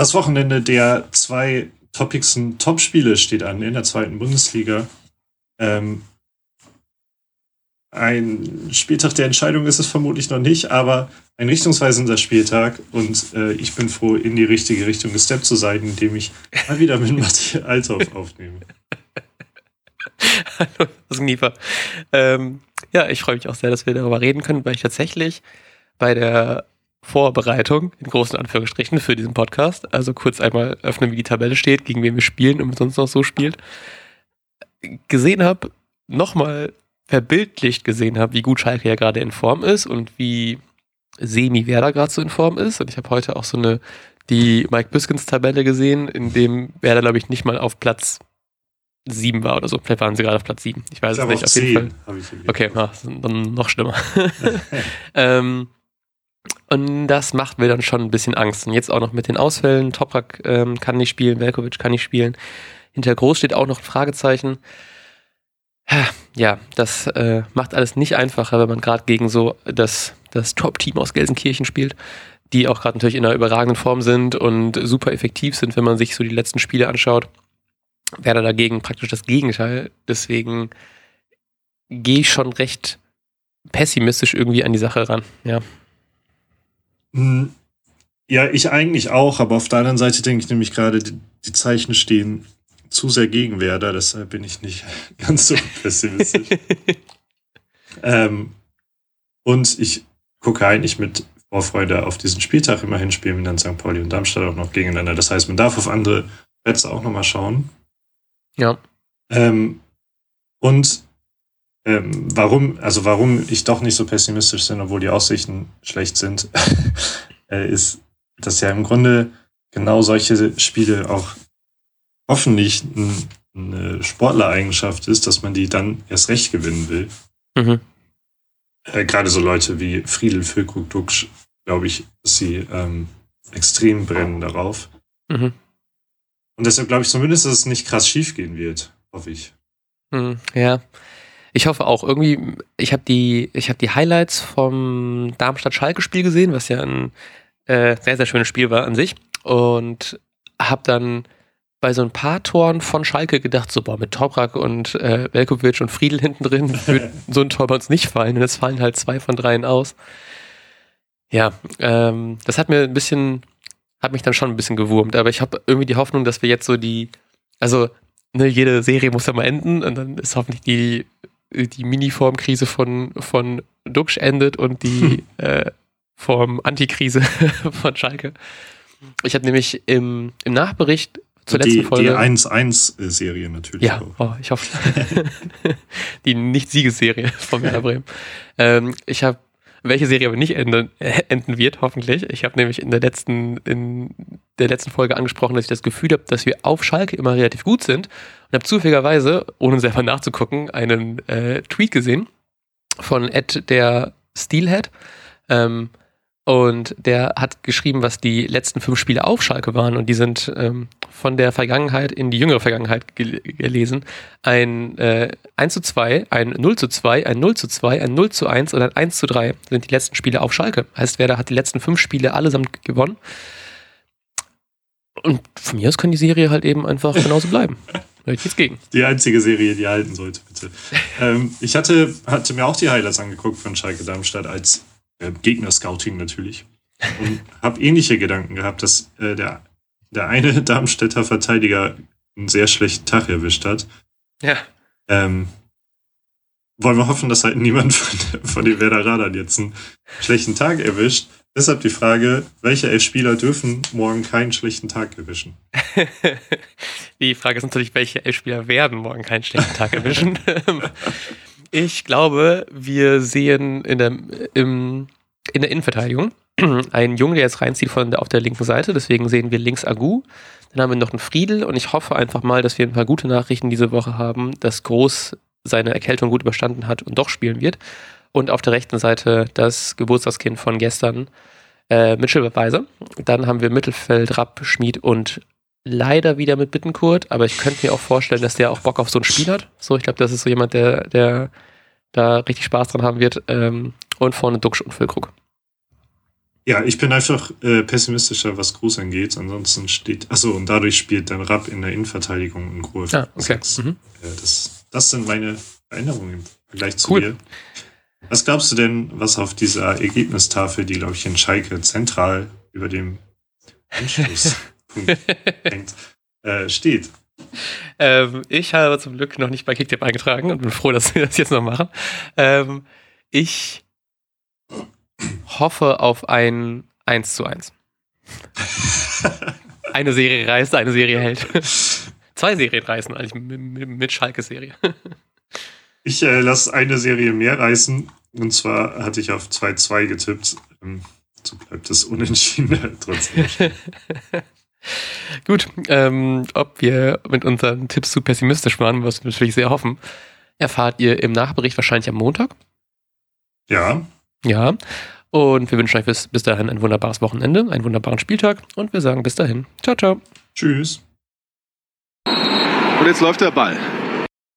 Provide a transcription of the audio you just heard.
Das Wochenende der zwei toppigsten Topspiele steht an in der zweiten Bundesliga. Ähm, ein Spieltag der Entscheidung ist es vermutlich noch nicht, aber ein richtungsweisender Spieltag und äh, ich bin froh, in die richtige Richtung gesteppt zu sein, indem ich mal wieder mit Matthias Althoff aufnehme. Hallo, das ist Niefer. Ähm, ja, ich freue mich auch sehr, dass wir darüber reden können, weil ich tatsächlich bei der Vorbereitung, in großen Anführungsstrichen, für diesen Podcast, also kurz einmal öffnen, wie die Tabelle steht, gegen wen wir spielen und sonst noch so spielt, gesehen habe, nochmal verbildlicht gesehen habe, wie gut Schalke ja gerade in Form ist und wie semi Werder gerade so in Form ist. Und ich habe heute auch so eine, die Mike Biskins Tabelle gesehen, in dem Werder, glaube ich, nicht mal auf Platz sieben war oder so. Vielleicht waren sie gerade auf Platz sieben. Ich weiß es nicht. Auf jeden Fall. Okay, na, dann noch schlimmer. ähm, und das macht mir dann schon ein bisschen Angst. Und jetzt auch noch mit den Ausfällen. Toprak ähm, kann nicht spielen, Velkovic kann nicht spielen. Hinter Groß steht auch noch ein Fragezeichen. Ja, das äh, macht alles nicht einfacher, wenn man gerade gegen so das, das Top-Team aus Gelsenkirchen spielt, die auch gerade natürlich in einer überragenden Form sind und super effektiv sind, wenn man sich so die letzten Spiele anschaut. Wäre dagegen praktisch das Gegenteil. Deswegen gehe ich schon recht pessimistisch irgendwie an die Sache ran, ja. Hm, ja, ich eigentlich auch, aber auf der anderen Seite denke ich nämlich gerade, die, die Zeichen stehen zu sehr gegen Werder, deshalb bin ich nicht ganz so pessimistisch. ähm, und ich gucke eigentlich mit Vorfreude auf diesen Spieltag. Immerhin spielen wir dann St. Pauli und Darmstadt auch noch gegeneinander. Das heißt, man darf auf andere Plätze auch nochmal schauen. Ja. Ähm, und ähm, warum, also warum ich doch nicht so pessimistisch bin, obwohl die Aussichten schlecht sind, äh, ist, dass ja im Grunde genau solche Spiele auch hoffentlich ein, eine Sportlereigenschaft ist, dass man die dann erst recht gewinnen will. Mhm. Äh, Gerade so Leute wie Friedel, Füllkrug, Duxch, glaube ich, dass sie ähm, extrem brennen darauf. Mhm. Und deshalb glaube ich zumindest, dass es nicht krass schief gehen wird, hoffe ich. Mhm, ja. Ich hoffe auch. Irgendwie, ich habe die, ich habe die Highlights vom Darmstadt-Schalke-Spiel gesehen, was ja ein äh, sehr, sehr schönes Spiel war an sich. Und habe dann bei so ein paar Toren von Schalke gedacht, so boah, mit Toprak und äh, Velkovic und Friedel hinten drin wird so ein Tor bei uns nicht fallen. Und es fallen halt zwei von dreien aus. Ja, ähm, das hat mir ein bisschen hat mich dann schon ein bisschen gewurmt. Aber ich habe irgendwie die Hoffnung, dass wir jetzt so die, also ne, jede Serie muss ja mal enden und dann ist hoffentlich die, die Mini-Formkrise von, von Duxch endet und die äh, Form Antikrise von Schalke. Ich habe nämlich im, im Nachbericht zur die, letzten Folge. Die 1-1-Serie natürlich. Ja, oh, ich hoffe. die Nicht-Siegesserie von Werder Bremen. Ähm, ich habe welche Serie aber nicht enden, äh, enden wird, hoffentlich. Ich habe nämlich in der letzten, in der letzten Folge angesprochen, dass ich das Gefühl habe, dass wir auf Schalke immer relativ gut sind und habe zufälligerweise, ohne selber nachzugucken, einen äh, Tweet gesehen von Ed der Steelhead. Ähm, und der hat geschrieben, was die letzten fünf Spiele auf Schalke waren. Und die sind ähm, von der Vergangenheit in die jüngere Vergangenheit gel gelesen. Ein äh, 1 zu 2, ein 0 zu 2, ein 0 zu 2, ein 0 zu 1 und ein 1 zu 3 sind die letzten Spiele auf Schalke. Heißt, Werder hat die letzten fünf Spiele allesamt gewonnen. Und von mir aus kann die Serie halt eben einfach genauso bleiben. Nichts gegen. Die einzige Serie, die halten sollte, bitte. ähm, ich hatte, hatte mir auch die Highlights angeguckt von Schalke Darmstadt als äh, Gegner-Scouting natürlich. Und habe ähnliche Gedanken gehabt, dass äh, der, der eine Darmstädter Verteidiger einen sehr schlechten Tag erwischt hat. Ja. Ähm, wollen wir hoffen, dass halt niemand von, von den Werderadern jetzt einen schlechten Tag erwischt. Deshalb die Frage, welche elf Spieler dürfen morgen keinen schlechten Tag erwischen? die Frage ist natürlich, welche elf Spieler werden morgen keinen schlechten Tag erwischen? Ich glaube, wir sehen in der, im, in der Innenverteidigung einen Jungen, der jetzt reinzieht von der, auf der linken Seite. Deswegen sehen wir links Agu. Dann haben wir noch einen Friedel und ich hoffe einfach mal, dass wir ein paar gute Nachrichten diese Woche haben, dass Groß seine Erkältung gut überstanden hat und doch spielen wird. Und auf der rechten Seite das Geburtstagskind von gestern, äh, Mitchell Weiser. Dann haben wir Mittelfeld, Rapp, Schmid und leider wieder mit Bittenkurt, aber ich könnte mir auch vorstellen, dass der auch Bock auf so ein Spiel hat. So, ich glaube, das ist so jemand, der, der da richtig Spaß dran haben wird. Ähm, und vorne Duxch und Füllkrug. Ja, ich bin einfach äh, pessimistischer, was Gruß angeht. Ansonsten steht. Achso, und dadurch spielt dann Rapp in der Innenverteidigung in Ruhe. Ah, okay. Mhm. Ja, das, das sind meine Erinnerungen im Vergleich zu Cool. dir. Was glaubst du denn, was auf dieser Ergebnistafel, die, glaube ich, in Schalke zentral über dem Anschlusspunkt hängt, äh, steht? Ähm, ich habe zum Glück noch nicht bei Kicktip eingetragen und bin froh, dass wir das jetzt noch machen. Ähm, ich hoffe auf ein 1 zu 1. Eine Serie reißt, eine Serie hält. Zwei Serien reißen eigentlich mit, Schalke-Serie. Ich äh, lasse eine Serie mehr reißen. Und zwar hatte ich auf 2-2 getippt. Ähm, so bleibt es unentschieden trotzdem. Gut, ähm, ob wir mit unseren Tipps zu pessimistisch waren, was wir natürlich sehr hoffen, erfahrt ihr im Nachbericht wahrscheinlich am Montag. Ja, Ja. Und wir wünschen euch bis, bis dahin ein wunderbares Wochenende, einen wunderbaren Spieltag und wir sagen bis dahin. Ciao, ciao. tschüss. Und jetzt läuft der Ball.